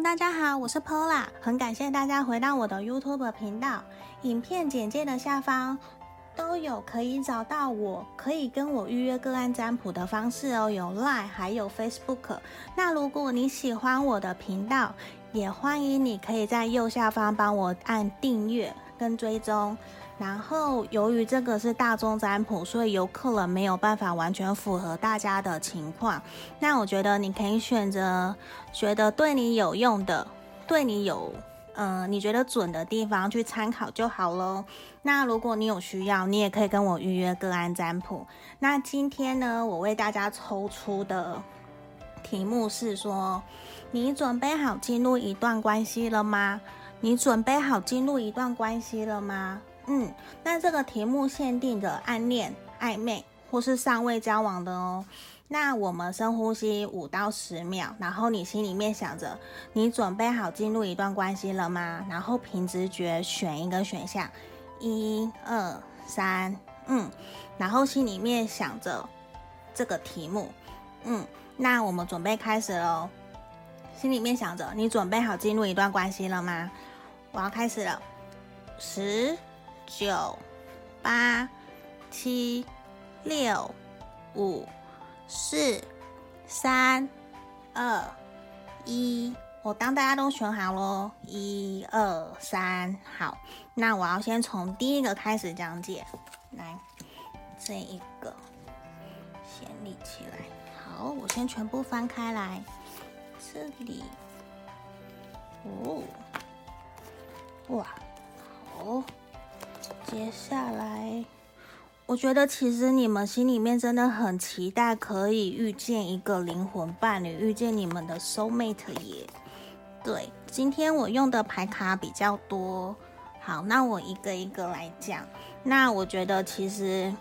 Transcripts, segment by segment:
大家好，我是 Pola，很感谢大家回到我的 YouTube 频道。影片简介的下方都有可以找到我，可以跟我预约个案占卜的方式哦，有 Line 还有 Facebook。那如果你喜欢我的频道，也欢迎你可以在右下方帮我按订阅跟追踪。然后，由于这个是大众占卜，所以有可能没有办法完全符合大家的情况。那我觉得你可以选择觉得对你有用的，对你有，嗯、你觉得准的地方去参考就好喽。那如果你有需要，你也可以跟我预约个案占卜。那今天呢，我为大家抽出的题目是说：你准备好进入一段关系了吗？你准备好进入一段关系了吗？嗯，那这个题目限定的暗恋、暧昧或是尚未交往的哦。那我们深呼吸五到十秒，然后你心里面想着，你准备好进入一段关系了吗？然后凭直觉选一个选项，一、二、三，嗯，然后心里面想着这个题目，嗯，那我们准备开始喽。心里面想着，你准备好进入一段关系了吗？我要开始了，十。九、八、七、六、五、四、三、二、一。我当大家都选好喽，一二三，好。那我要先从第一个开始讲解。来，这一个先立起来。好，我先全部翻开来。这里，哦，哇，好。接下来，我觉得其实你们心里面真的很期待可以遇见一个灵魂伴侣，遇见你们的 soul mate 耶。对，今天我用的牌卡比较多，好，那我一个一个来讲。那我觉得其实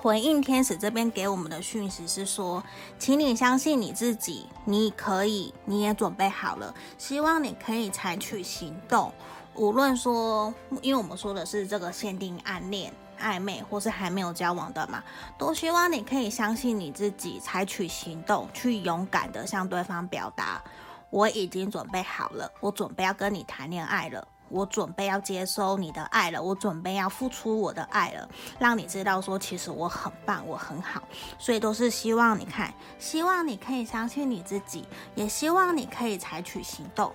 回应天使这边给我们的讯息是说，请你相信你自己，你可以，你也准备好了，希望你可以采取行动。无论说，因为我们说的是这个限定暗恋、暧昧或是还没有交往的嘛，都希望你可以相信你自己，采取行动，去勇敢的向对方表达，我已经准备好了，我准备要跟你谈恋爱了，我准备要接收你的爱了，我准备要付出我的爱了，让你知道说，其实我很棒，我很好，所以都是希望你看，希望你可以相信你自己，也希望你可以采取行动，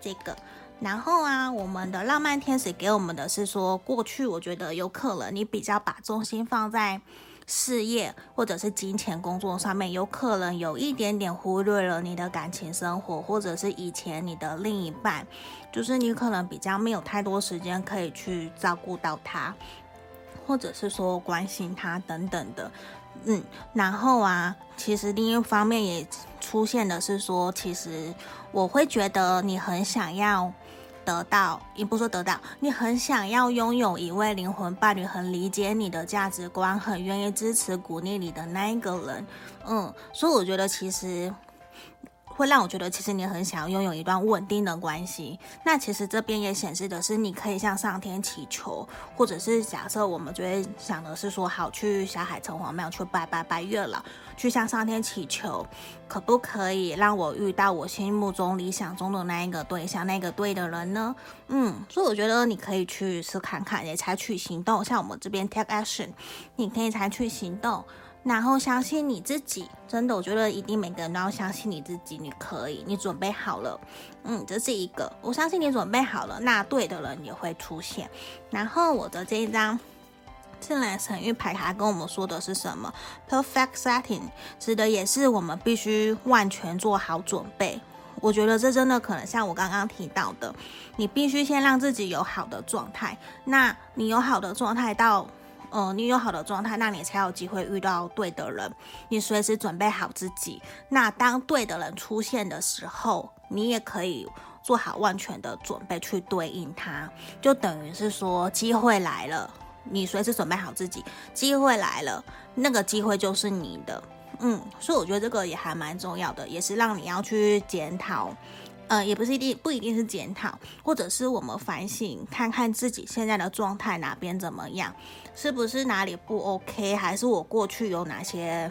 这个。然后啊，我们的浪漫天使给我们的是说，过去我觉得有可能你比较把重心放在事业或者是金钱工作上面，有可能有一点点忽略了你的感情生活，或者是以前你的另一半，就是你可能比较没有太多时间可以去照顾到他，或者是说关心他等等的。嗯，然后啊，其实另一方面也出现的是说，其实我会觉得你很想要。得到，也不说得到，你很想要拥有一位灵魂伴侣，很理解你的价值观，很愿意支持鼓励你的那一个人，嗯，所以我觉得其实。会让我觉得，其实你很想要拥有一段稳定的关系。那其实这边也显示的是，你可以向上天祈求，或者是假设我们就会想的是说，好，去小海城隍庙去拜拜拜月老，去向上天祈求，可不可以让我遇到我心目中理想中的那一个对象，那个对的人呢？嗯，所以我觉得你可以去试看看，也采取行动。像我们这边 take action，你可以采取行动。然后相信你自己，真的，我觉得一定每个人都要相信你自己，你可以，你准备好了，嗯，这是一个，我相信你准备好了，那对的人也会出现。然后我的这一张自然神諭牌卡跟我们说的是什么？Perfect setting，指的也是我们必须万全做好准备。我觉得这真的可能像我刚刚提到的，你必须先让自己有好的状态，那你有好的状态到。呃，你有好的状态，那你才有机会遇到对的人。你随时准备好自己，那当对的人出现的时候，你也可以做好万全的准备去对应他。就等于是说，机会来了，你随时准备好自己，机会来了，那个机会就是你的。嗯，所以我觉得这个也还蛮重要的，也是让你要去检讨。呃，也不是一定不一定是检讨，或者是我们反省，看看自己现在的状态哪边怎么样，是不是哪里不 OK，还是我过去有哪些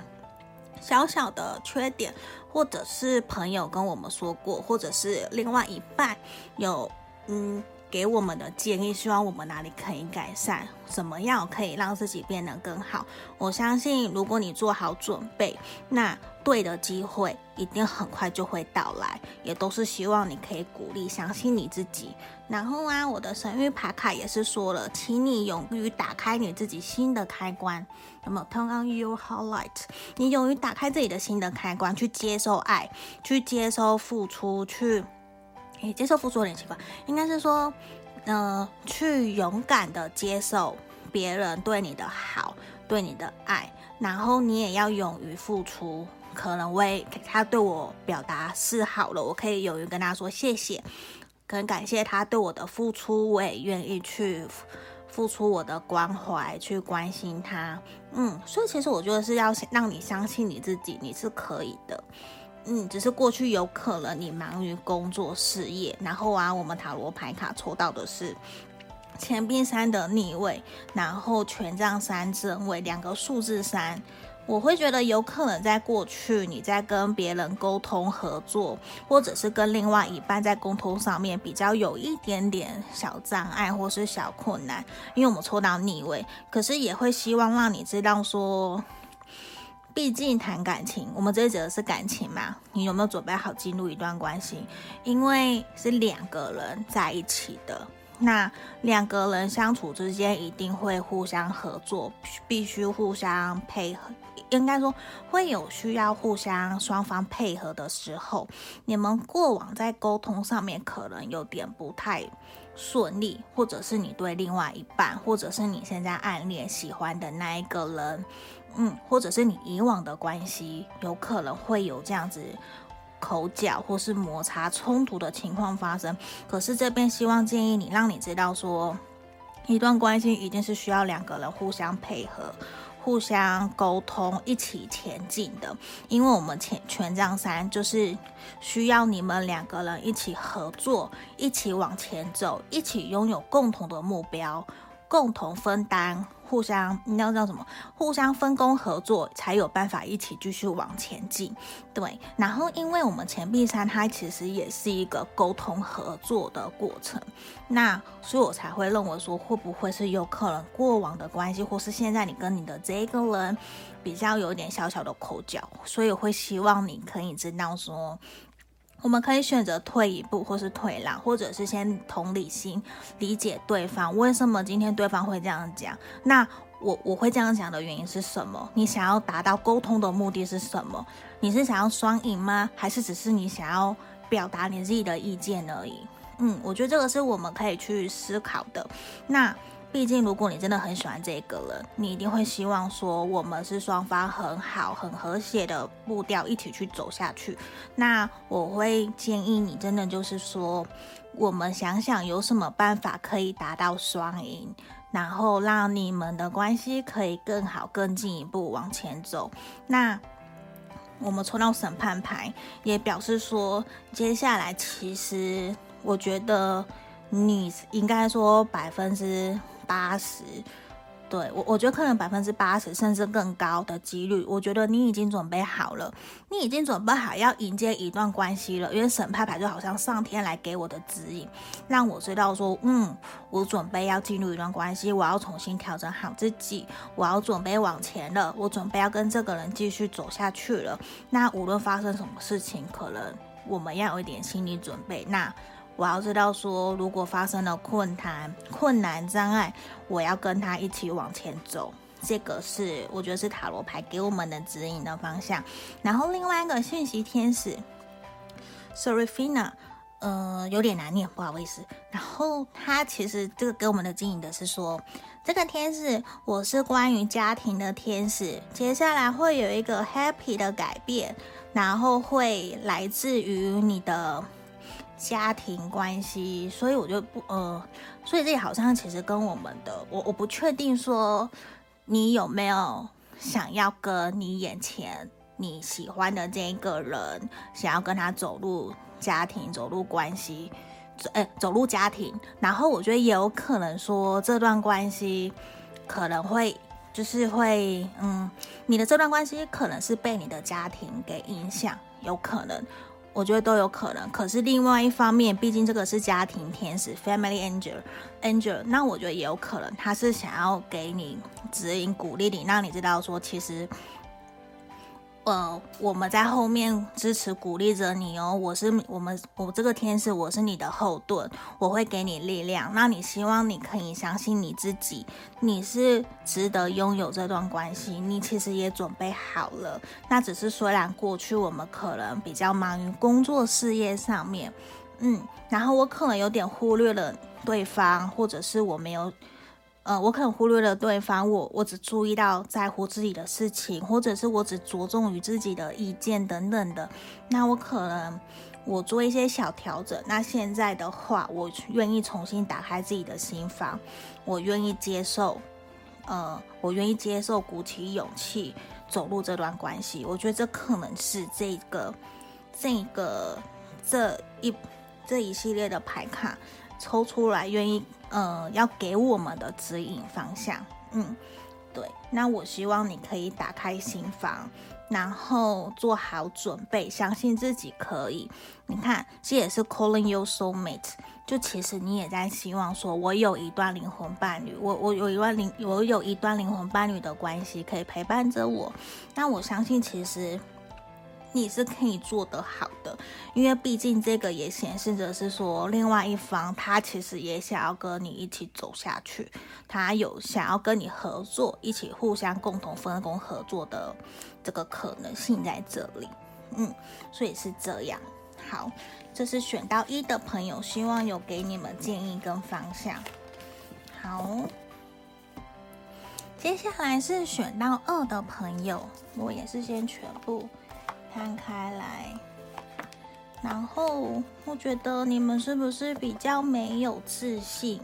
小小的缺点，或者是朋友跟我们说过，或者是另外一半有嗯。给我们的建议，希望我们哪里可以改善，怎么样可以让自己变得更好。我相信，如果你做好准备，那对的机会一定很快就会到来。也都是希望你可以鼓励、相信你自己。然后啊，我的神谕牌卡也是说了，请你勇于打开你自己新的开关。有没有？Turn on your heart light。你勇于打开自己的新的开关，去接受爱，去接受付出，去。诶，接受付出有点奇怪，应该是说，呃，去勇敢的接受别人对你的好，对你的爱，然后你也要勇于付出。可能为他对我表达示好了，我可以勇于跟他说谢谢，很感谢他对我的付出，我也愿意去付出我的关怀，去关心他。嗯，所以其实我觉得是要让你相信你自己，你是可以的。嗯，只是过去有可能你忙于工作事业，然后啊，我们塔罗牌卡抽到的是钱币三的逆位，然后权杖三正位，两个数字三，我会觉得有可能在过去你在跟别人沟通合作，或者是跟另外一半在沟通上面比较有一点点小障碍或是小困难，因为我们抽到逆位，可是也会希望让你知道说。毕竟谈感情，我们这里指的是感情嘛？你有没有准备好进入一段关系？因为是两个人在一起的，那两个人相处之间一定会互相合作，必须互相配合。应该说会有需要互相双方配合的时候。你们过往在沟通上面可能有点不太顺利，或者是你对另外一半，或者是你现在暗恋喜欢的那一个人。嗯，或者是你以往的关系，有可能会有这样子口角或是摩擦冲突的情况发生。可是这边希望建议你，让你知道说，一段关系一定是需要两个人互相配合、互相沟通、一起前进的。因为我们前权杖三就是需要你们两个人一起合作、一起往前走、一起拥有共同的目标、共同分担。互相，你要知道什么？互相分工合作，才有办法一起继续往前进。对，然后因为我们钱币三，它其实也是一个沟通合作的过程。那所以我才会认为说，会不会是有可能过往的关系，或是现在你跟你的这个人比较有点小小的口角，所以会希望你可以知道说。我们可以选择退一步，或是退让，或者是先同理心理解对方。为什么今天对方会这样讲？那我我会这样讲的原因是什么？你想要达到沟通的目的是什么？你是想要双赢吗？还是只是你想要表达你自己的意见而已？嗯，我觉得这个是我们可以去思考的。那。毕竟，如果你真的很喜欢这个人，你一定会希望说，我们是双方很好、很和谐的步调一起去走下去。那我会建议你，真的就是说，我们想想有什么办法可以达到双赢，然后让你们的关系可以更好、更进一步往前走。那我们抽到审判牌，也表示说，接下来其实我觉得你应该说百分之。八十，对，我我觉得可能百分之八十甚至更高的几率，我觉得你已经准备好了，你已经准备好要迎接一段关系了。因为审判牌就好像上天来给我的指引，让我知道说，嗯，我准备要进入一段关系，我要重新调整好自己，我要准备往前了，我准备要跟这个人继续走下去了。那无论发生什么事情，可能我们要有一点心理准备。那。我要知道说，如果发生了困难、困难障碍，我要跟他一起往前走。这个是我觉得是塔罗牌给我们的指引的方向。然后另外一个讯息天使，Seraphina，呃，有点难念，不好意思。然后他其实这个给我们的指引的是说，这个天使我是关于家庭的天使，接下来会有一个 happy 的改变，然后会来自于你的。家庭关系，所以我就不呃，所以这好像其实跟我们的我我不确定说你有没有想要跟你眼前你喜欢的这一个人，想要跟他走入家庭，走入关系，走哎走入家庭，然后我觉得也有可能说这段关系可能会就是会嗯，你的这段关系可能是被你的家庭给影响。有可能，我觉得都有可能。可是另外一方面，毕竟这个是家庭天使 （Family Angel），Angel，那我觉得也有可能，他是想要给你指引、鼓励你，让你知道说，其实。呃，我们在后面支持鼓励着你哦。我是我们，我这个天使，我是你的后盾，我会给你力量。那你希望你可以相信你自己，你是值得拥有这段关系，你其实也准备好了。那只是虽然过去我们可能比较忙于工作事业上面，嗯，然后我可能有点忽略了对方，或者是我没有。呃，我可能忽略了对方，我我只注意到在乎自己的事情，或者是我只着重于自己的意见等等的。那我可能我做一些小调整。那现在的话，我愿意重新打开自己的心房，我愿意接受，呃，我愿意接受，鼓起勇气走入这段关系。我觉得这可能是这个这个这一这一系列的牌卡抽出来，愿意。呃，要给我们的指引方向，嗯，对。那我希望你可以打开心房，然后做好准备，相信自己可以。你看，这也是 calling your soulmate，就其实你也在希望说，我有一段灵魂伴侣，我我有一段灵，我有一段灵魂伴侣的关系可以陪伴着我。那我相信，其实。你是可以做得好的，因为毕竟这个也显示着是说，另外一方他其实也想要跟你一起走下去，他有想要跟你合作，一起互相共同分工合作的这个可能性在这里，嗯，所以是这样。好，这是选到一的朋友，希望有给你们建议跟方向。好，接下来是选到二的朋友，我也是先全部。摊开来，然后我觉得你们是不是比较没有自信？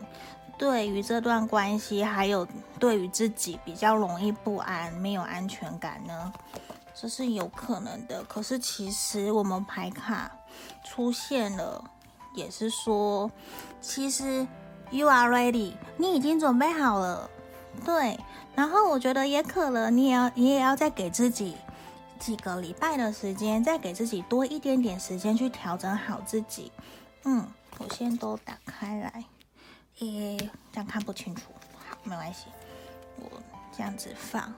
对于这段关系，还有对于自己比较容易不安、没有安全感呢？这是有可能的。可是其实我们牌卡出现了，也是说，其实 you are ready，你已经准备好了。对，然后我觉得也可能你也要，你也要再给自己。几个礼拜的时间，再给自己多一点点时间去调整好自己。嗯，我先都打开来，诶，这样看不清楚。好，没关系，我这样子放，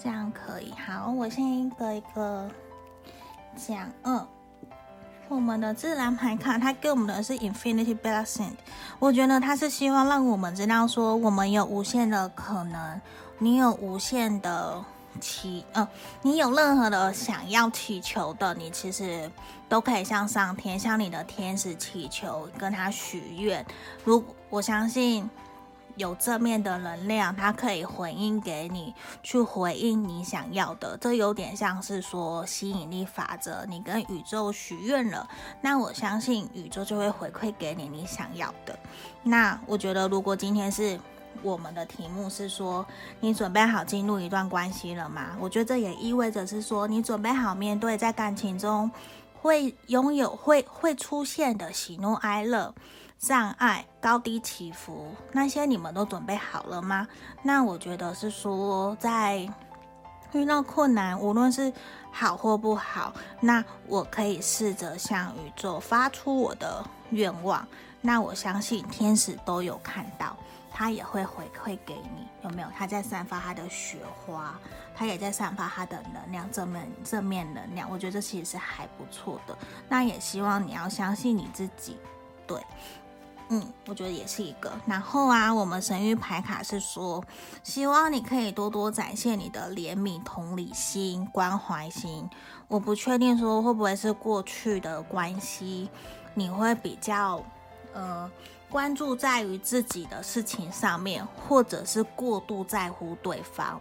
这样可以。好，我先一个一个讲。嗯，我们的自然牌卡，它给我们的是 Infinity Blessing。我觉得它是希望让我们知道说，我们有无限的可能，你有无限的。祈，呃，你有任何的想要祈求的，你其实都可以向上天，向你的天使祈求，跟他许愿。如我相信有正面的能量，它可以回应给你，去回应你想要的。这有点像是说吸引力法则，你跟宇宙许愿了，那我相信宇宙就会回馈给你你想要的。那我觉得，如果今天是。我们的题目是说，你准备好进入一段关系了吗？我觉得这也意味着是说，你准备好面对在感情中会拥有、会会出现的喜怒哀乐、障碍、高低起伏，那些你们都准备好了吗？那我觉得是说，在遇到困难，无论是好或不好，那我可以试着向宇宙发出我的愿望。那我相信天使都有看到。他也会回馈给你，有没有？他在散发他的雪花，他也在散发他的能量，正面正面能量。我觉得这其实是还不错的。那也希望你要相信你自己，对，嗯，我觉得也是一个。然后啊，我们神域牌卡是说，希望你可以多多展现你的怜悯、同理心、关怀心。我不确定说会不会是过去的关系，你会比较，呃。关注在于自己的事情上面，或者是过度在乎对方，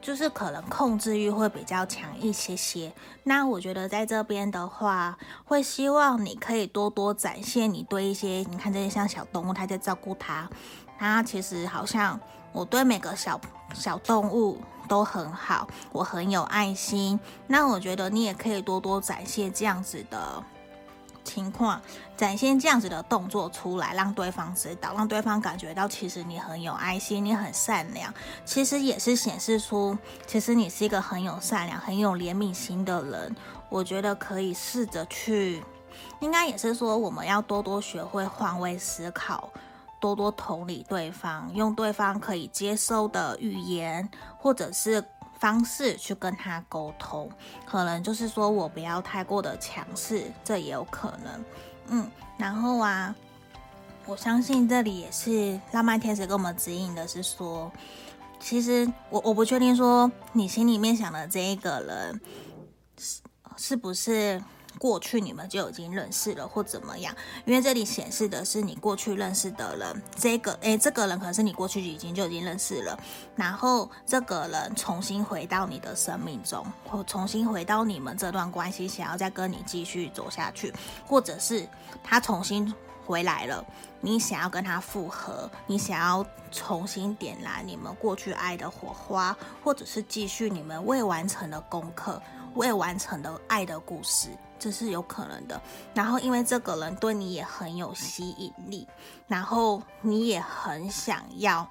就是可能控制欲会比较强一些些。那我觉得在这边的话，会希望你可以多多展现你对一些，你看这些像小动物，他在照顾它，它其实好像我对每个小小动物都很好，我很有爱心。那我觉得你也可以多多展现这样子的。情况展现这样子的动作出来，让对方知道，让对方感觉到其实你很有爱心，你很善良。其实也是显示出，其实你是一个很有善良、很有怜悯心的人。我觉得可以试着去，应该也是说我们要多多学会换位思考，多多同理对方，用对方可以接受的语言或者是方式去跟他沟通。可能就是说我不要太过的强势，这也有可能。嗯，然后啊，我相信这里也是浪漫天使给我们指引的是说。其实我我不确定说你心里面想的这一个人是是不是过去你们就已经认识了或怎么样？因为这里显示的是你过去认识的人，这个诶，这个人可能是你过去已经就已经认识了，然后这个人重新回到你的生命中，或重新回到你们这段关系，想要再跟你继续走下去，或者是他重新。回来了，你想要跟他复合，你想要重新点燃你们过去爱的火花，或者是继续你们未完成的功课、未完成的爱的故事，这是有可能的。然后，因为这个人对你也很有吸引力，然后你也很想要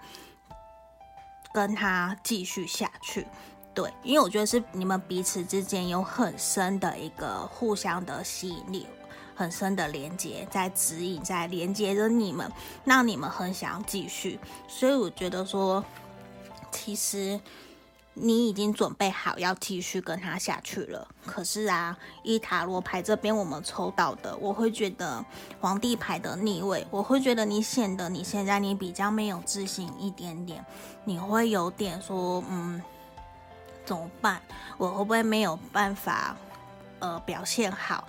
跟他继续下去。对，因为我觉得是你们彼此之间有很深的一个互相的吸引力。很深的连接，在指引，在连接着你们，让你们很想要继续。所以我觉得说，其实你已经准备好要继续跟他下去了。可是啊，一塔罗牌这边我们抽到的，我会觉得皇帝牌的逆位，我会觉得你显得你现在你比较没有自信一点点，你会有点说，嗯，怎么办？我会不会没有办法，呃，表现好？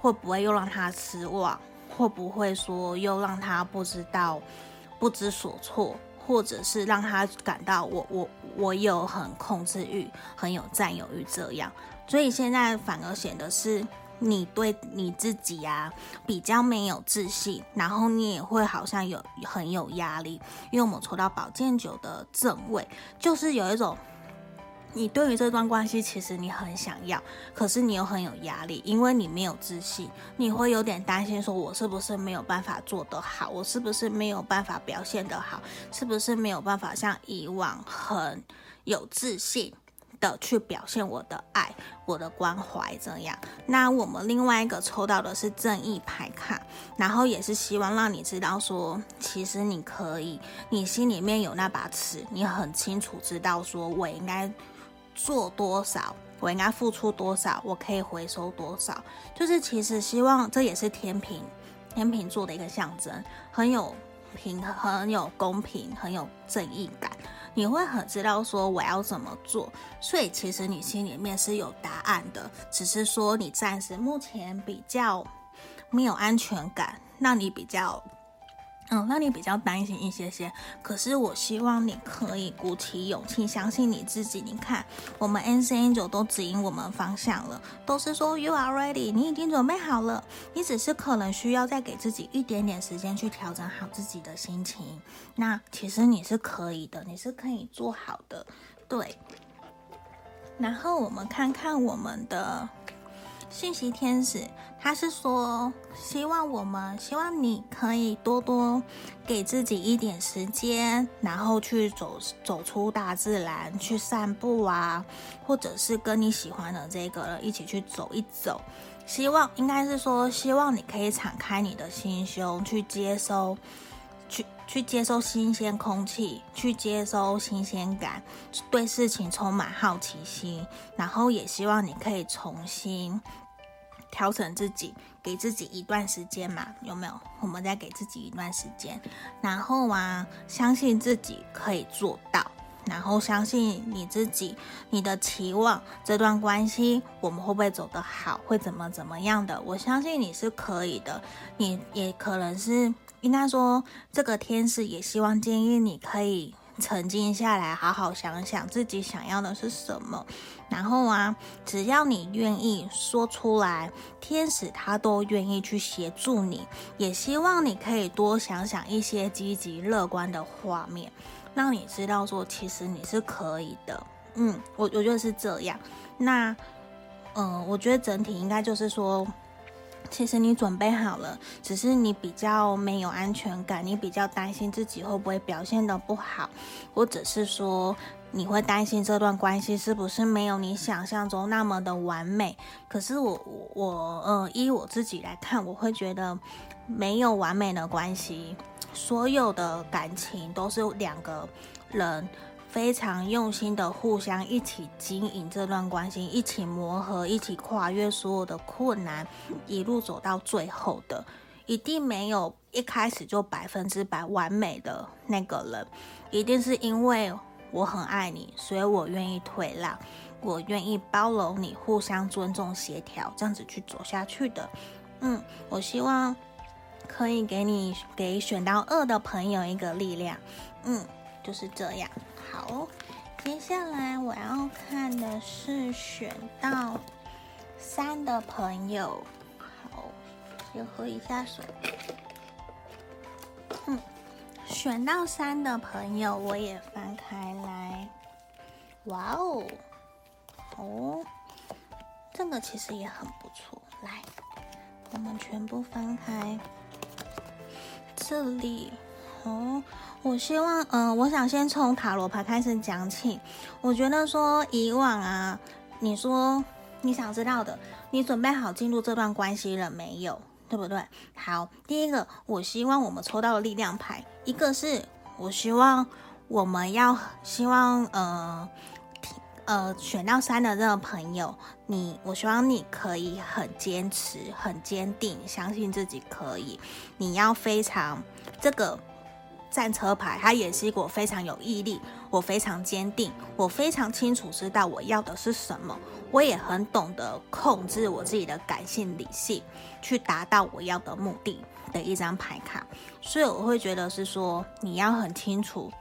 会不会又让他失望？会不会说又让他不知道、不知所措，或者是让他感到我我我有很控制欲、很有占有欲这样？所以现在反而显得是你对你自己啊比较没有自信，然后你也会好像有很有压力，因为我们抽到宝剑九的正位，就是有一种。你对于这段关系，其实你很想要，可是你又很有压力，因为你没有自信，你会有点担心，说我是不是没有办法做得好，我是不是没有办法表现得好，是不是没有办法像以往很有自信的去表现我的爱、我的关怀这样。那我们另外一个抽到的是正义牌卡，然后也是希望让你知道说，其实你可以，你心里面有那把尺，你很清楚知道说我应该。做多少，我应该付出多少，我可以回收多少。就是其实希望这也是天平，天平座的一个象征，很有平衡，很有公平，很有正义感。你会很知道说我要怎么做，所以其实你心里面是有答案的，只是说你暂时目前比较没有安全感，让你比较。嗯，那你比较担心一些些，可是我希望你可以鼓起勇气，相信你自己。你看，我们 Ancient Angel 都指引我们方向了，都是说 You are ready，你已经准备好了，你只是可能需要再给自己一点点时间去调整好自己的心情。那其实你是可以的，你是可以做好的，对。然后我们看看我们的。信息天使，他是说希望我们，希望你可以多多给自己一点时间，然后去走走出大自然，去散步啊，或者是跟你喜欢的这个一起去走一走。希望应该是说，希望你可以敞开你的心胸，去接收，去去接收新鲜空气，去接收新鲜感，对事情充满好奇心，然后也希望你可以重新。调整自己，给自己一段时间嘛，有没有？我们再给自己一段时间，然后啊，相信自己可以做到，然后相信你自己，你的期望，这段关系我们会不会走得好，会怎么怎么样的？我相信你是可以的，你也可能是应该说，这个天使也希望建议你可以。沉静下来，好好想想自己想要的是什么。然后啊，只要你愿意说出来，天使他都愿意去协助你。也希望你可以多想想一些积极乐观的画面，让你知道说，其实你是可以的。嗯，我我觉得是这样。那，嗯、我觉得整体应该就是说。其实你准备好了，只是你比较没有安全感，你比较担心自己会不会表现得不好，或者是说你会担心这段关系是不是没有你想象中那么的完美。可是我我呃，依我自己来看，我会觉得没有完美的关系，所有的感情都是两个人。非常用心的互相一起经营这段关系，一起磨合，一起跨越所有的困难，一路走到最后的，一定没有一开始就百分之百完美的那个人，一定是因为我很爱你，所以我愿意退让，我愿意包容你，互相尊重、协调，这样子去走下去的。嗯，我希望可以给你给选到二的朋友一个力量。嗯，就是这样。好，接下来我要看的是选到三的朋友。好，先喝一下水。嗯，选到三的朋友，我也翻开来。哇哦，哦，这个其实也很不错。来，我们全部翻开这里。哦。我希望，嗯、我想先从塔罗牌开始讲起。我觉得说以往啊，你说你想知道的，你准备好进入这段关系了没有？对不对？好，第一个，我希望我们抽到的力量牌，一个是我希望我们要希望，呃，呃，选到三的这个朋友，你，我希望你可以很坚持、很坚定，相信自己可以。你要非常这个。战车牌，它也是一个我非常有毅力，我非常坚定，我非常清楚知道我要的是什么，我也很懂得控制我自己的感性理性，去达到我要的目的的一张牌卡。所以我会觉得是说，你要很清楚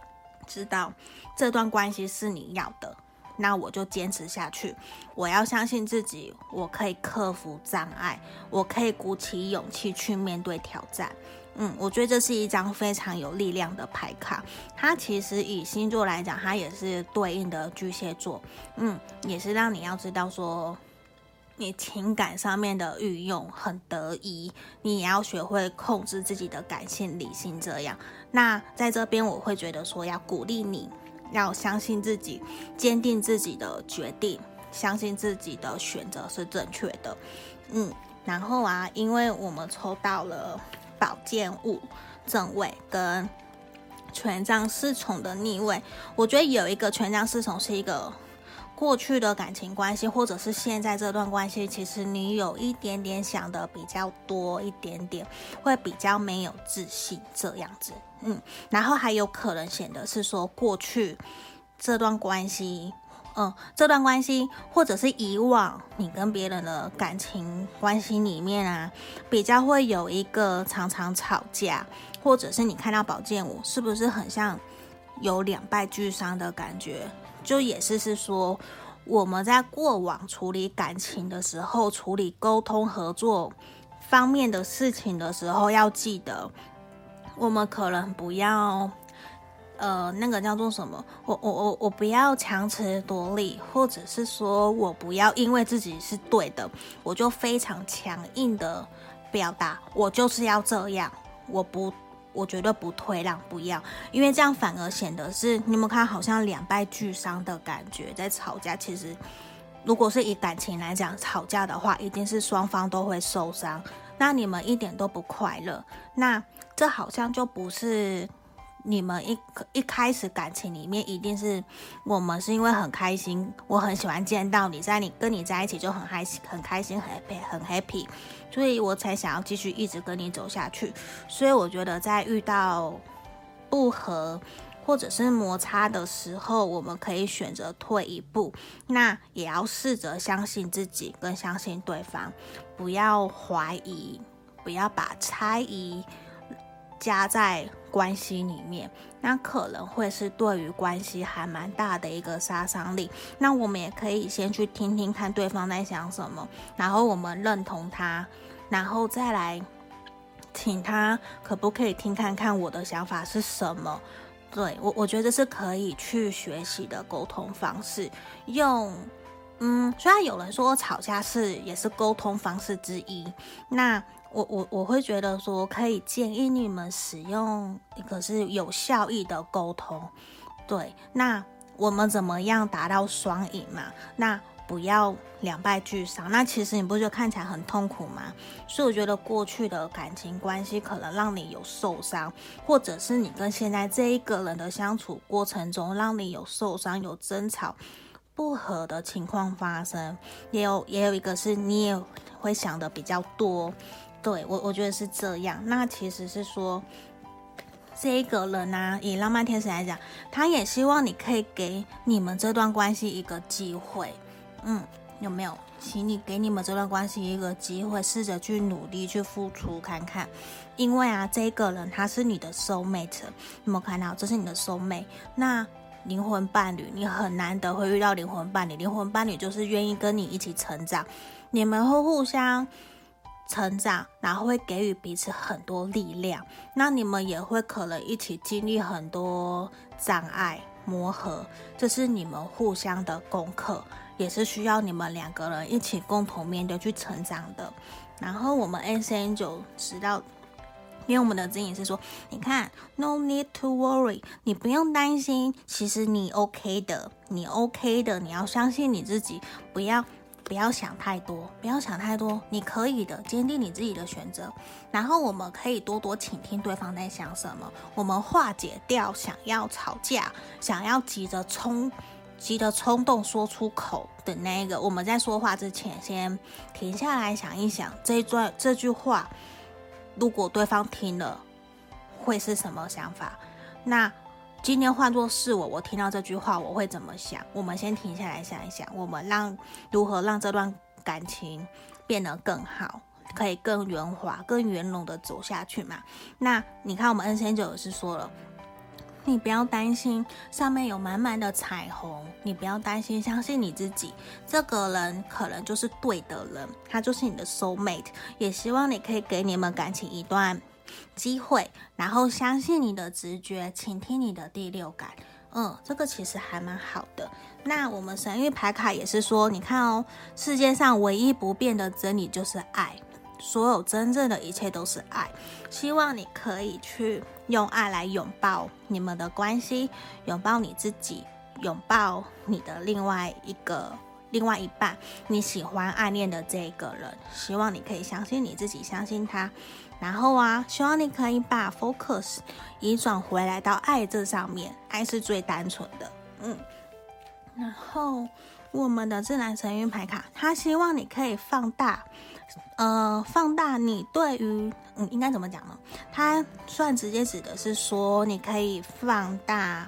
知道这段关系是你要的，那我就坚持下去。我要相信自己，我可以克服障碍，我可以鼓起勇气去面对挑战。嗯，我觉得这是一张非常有力量的牌卡。它其实以星座来讲，它也是对应的巨蟹座。嗯，也是让你要知道说，你情感上面的运用很得意，你也要学会控制自己的感性理性。这样，那在这边我会觉得说，要鼓励你，要相信自己，坚定自己的决定，相信自己的选择是正确的。嗯，然后啊，因为我们抽到了。宝剑五正位跟权杖侍从的逆位，我觉得有一个权杖侍从是一个过去的感情关系，或者是现在这段关系，其实你有一点点想的比较多一点点，会比较没有自信这样子，嗯，然后还有可能显得是说过去这段关系。嗯，这段关系，或者是以往你跟别人的感情关系里面啊，比较会有一个常常吵架，或者是你看到宝剑五，是不是很像有两败俱伤的感觉？就也是是说，我们在过往处理感情的时候，处理沟通合作方面的事情的时候，要记得，我们可能不要。呃，那个叫做什么？我我我我不要强词夺理，或者是说我不要因为自己是对的，我就非常强硬的表达，我就是要这样，我不，我绝对不退让，不要，因为这样反而显得是你们看好像两败俱伤的感觉，在吵架。其实，如果是以感情来讲，吵架的话，一定是双方都会受伤，那你们一点都不快乐，那这好像就不是。你们一一开始感情里面一定是我们是因为很开心，我很喜欢见到你在你跟你在一起就很开心很开心很 happy 很 happy，所以我才想要继续一直跟你走下去。所以我觉得在遇到不合或者是摩擦的时候，我们可以选择退一步，那也要试着相信自己跟相信对方，不要怀疑，不要把猜疑加在关系里面，那可能会是对于关系还蛮大的一个杀伤力。那我们也可以先去听听看对方在想什么，然后我们认同他，然后再来请他可不可以听看看我的想法是什么。对，我，我觉得是可以去学习的沟通方式。用，嗯，虽然有人说吵架是也是沟通方式之一，那。我我我会觉得说，可以建议你们使用一个是有效益的沟通，对。那我们怎么样达到双赢嘛？那不要两败俱伤。那其实你不觉得看起来很痛苦吗？所以我觉得过去的感情关系可能让你有受伤，或者是你跟现在这一个人的相处过程中让你有受伤、有争吵、不和的情况发生。也有也有一个是你也会想的比较多。对，我我觉得是这样。那其实是说。这一个人呢、以浪漫天使来讲，他也希望你可以给你们这段关系一个机会。嗯，有没有？请你给你们这段关系一个机会，试着去努力去付出看看。因为啊，这个人他是你的 soul mate，有没有看到？这是你的 soul mate，那灵魂伴侣，你很难得会遇到灵魂伴侣。灵魂伴侣就是愿意跟你一起成长，你们会互相。成长，然后会给予彼此很多力量。那你们也会可能一起经历很多障碍磨合，这是你们互相的功课，也是需要你们两个人一起共同面对去成长的。然后我们 S N 就知道，因为我们的指引是说，你看，No need to worry，你不用担心，其实你 OK 的，你 OK 的，你要相信你自己，不要。不要想太多，不要想太多，你可以的，坚定你自己的选择。然后我们可以多多倾听对方在想什么，我们化解掉想要吵架、想要急着冲、急着冲动说出口的那个。我们在说话之前，先停下来想一想，这一段这句话，如果对方听了，会是什么想法？那。今天换作是我，我听到这句话，我会怎么想？我们先停下来想一想，我们让如何让这段感情变得更好，可以更圆滑、更圆融的走下去嘛？那你看，我们 N 先九也是说了，你不要担心上面有满满的彩虹，你不要担心，相信你自己，这个人可能就是对的人，他就是你的 soul mate，也希望你可以给你们感情一段。机会，然后相信你的直觉，倾听你的第六感，嗯，这个其实还蛮好的。那我们神諭牌卡也是说，你看哦，世界上唯一不变的真理就是爱，所有真正的一切都是爱。希望你可以去用爱来拥抱你们的关系，拥抱你自己，拥抱你的另外一个另外一半，你喜欢暗恋的这个人。希望你可以相信你自己，相信他。然后啊，希望你可以把 focus 移转回来到爱这上面，爱是最单纯的，嗯。然后我们的自然神諭牌卡，他希望你可以放大，呃，放大你对于，嗯，应该怎么讲呢？他算直接指的是说，你可以放大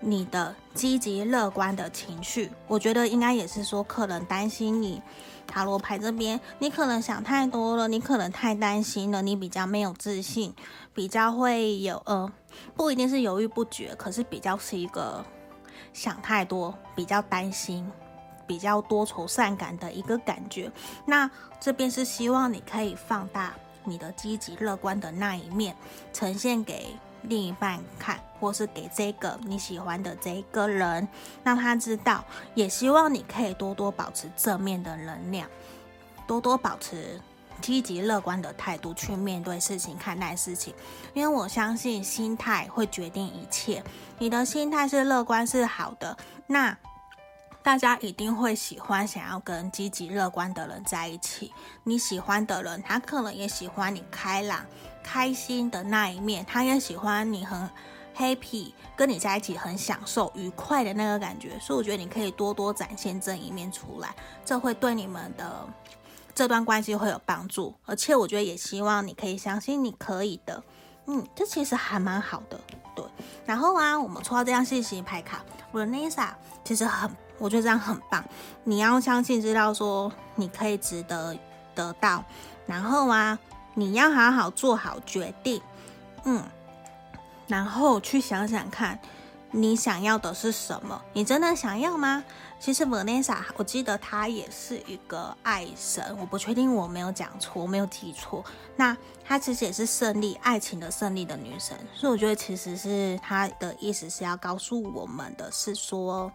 你的积极乐观的情绪。我觉得应该也是说，可能担心你。塔罗牌这边，你可能想太多了，你可能太担心了，你比较没有自信，比较会有呃，不一定是犹豫不决，可是比较是一个想太多，比较担心，比较多愁善感的一个感觉。那这边是希望你可以放大你的积极乐观的那一面，呈现给。另一半看，或是给这个你喜欢的这一个人，让他知道。也希望你可以多多保持正面的能量，多多保持积极乐观的态度去面对事情、看待事情。因为我相信心态会决定一切。你的心态是乐观是好的，那大家一定会喜欢想要跟积极乐观的人在一起。你喜欢的人，他可能也喜欢你开朗。开心的那一面，他也喜欢你很 happy，跟你在一起很享受、愉快的那个感觉，所以我觉得你可以多多展现这一面出来，这会对你们的这段关系会有帮助。而且我觉得也希望你可以相信你可以的，嗯，这其实还蛮好的，对。然后啊，我们抽到这张信息牌卡我的 Nessa 其实很，我觉得这样很棒。你要相信，知道说你可以值得得到，然后啊。你要好好做好决定，嗯，然后去想想看，你想要的是什么？你真的想要吗？其实 Vanessa，我记得她也是一个爱神，我不确定我没有讲错，我没有记错。那她其实也是胜利、爱情的胜利的女神，所以我觉得其实是她的意思是要告诉我们的是说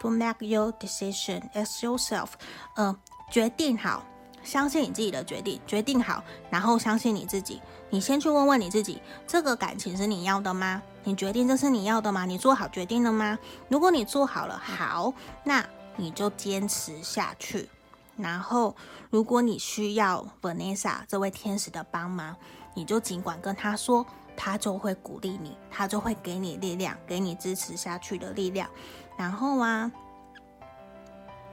，To make your decision as yourself，嗯、决定好。相信你自己的决定，决定好，然后相信你自己。你先去问问你自己，这个感情是你要的吗？你决定这是你要的吗？你做好决定了吗？如果你做好了，好，那你就坚持下去。然后，如果你需要 Vanessa 这位天使的帮忙，你就尽管跟他说，他就会鼓励你，他就会给你力量，给你支持下去的力量。然后啊，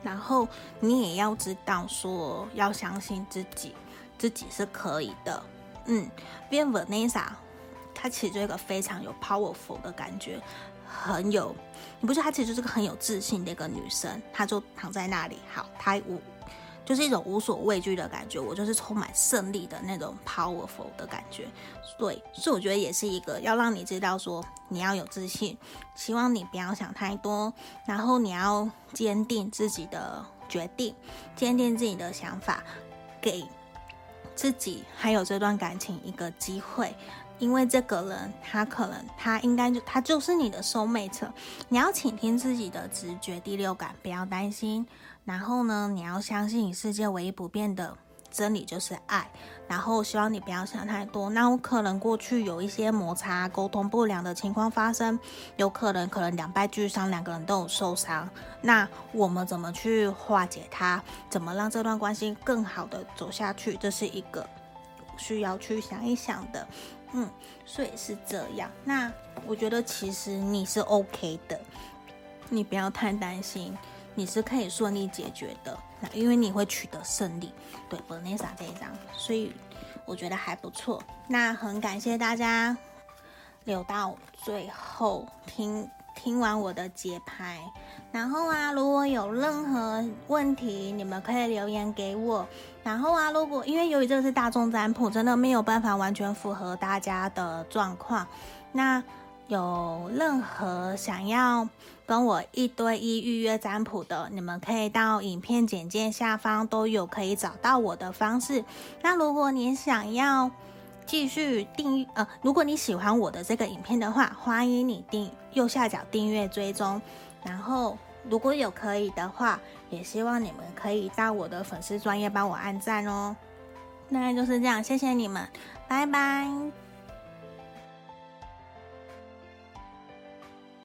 然后你也要知道说，要相信自己，自己是可以的。嗯，因为 Vanessa 她其实就一个非常有 powerful 的感觉，很有，你不觉得她其实就是个很有自信的一个女生？她就躺在那里，好，她。就是一种无所畏惧的感觉，我就是充满胜利的那种 powerful 的感觉，对，所以我觉得也是一个要让你知道说你要有自信，希望你不要想太多，然后你要坚定自己的决定，坚定自己的想法，给自己还有这段感情一个机会，因为这个人他可能他应该就他就是你的 soul mate，你要倾听自己的直觉第六感，不要担心。然后呢，你要相信，世界唯一不变的真理就是爱。然后希望你不要想太多。那我可能过去有一些摩擦、沟通不良的情况发生，有可能可能两败俱伤，两个人都有受伤。那我们怎么去化解它？怎么让这段关系更好的走下去？这是一个需要去想一想的。嗯，所以是这样。那我觉得其实你是 OK 的，你不要太担心。你是可以顺利解决的，那因为你会取得胜利。对，Vanessa 这一张，所以我觉得还不错。那很感谢大家留到最后听听完我的节拍。然后啊，如果有任何问题，你们可以留言给我。然后啊，如果因为由于这是大众占卜，真的没有办法完全符合大家的状况，那。有任何想要跟我一对一预约占卜的，你们可以到影片简介下方都有可以找到我的方式。那如果你想要继续订，呃，如果你喜欢我的这个影片的话，欢迎你订右下角订阅追踪。然后如果有可以的话，也希望你们可以到我的粉丝专业帮我按赞哦。那就是这样，谢谢你们，拜拜。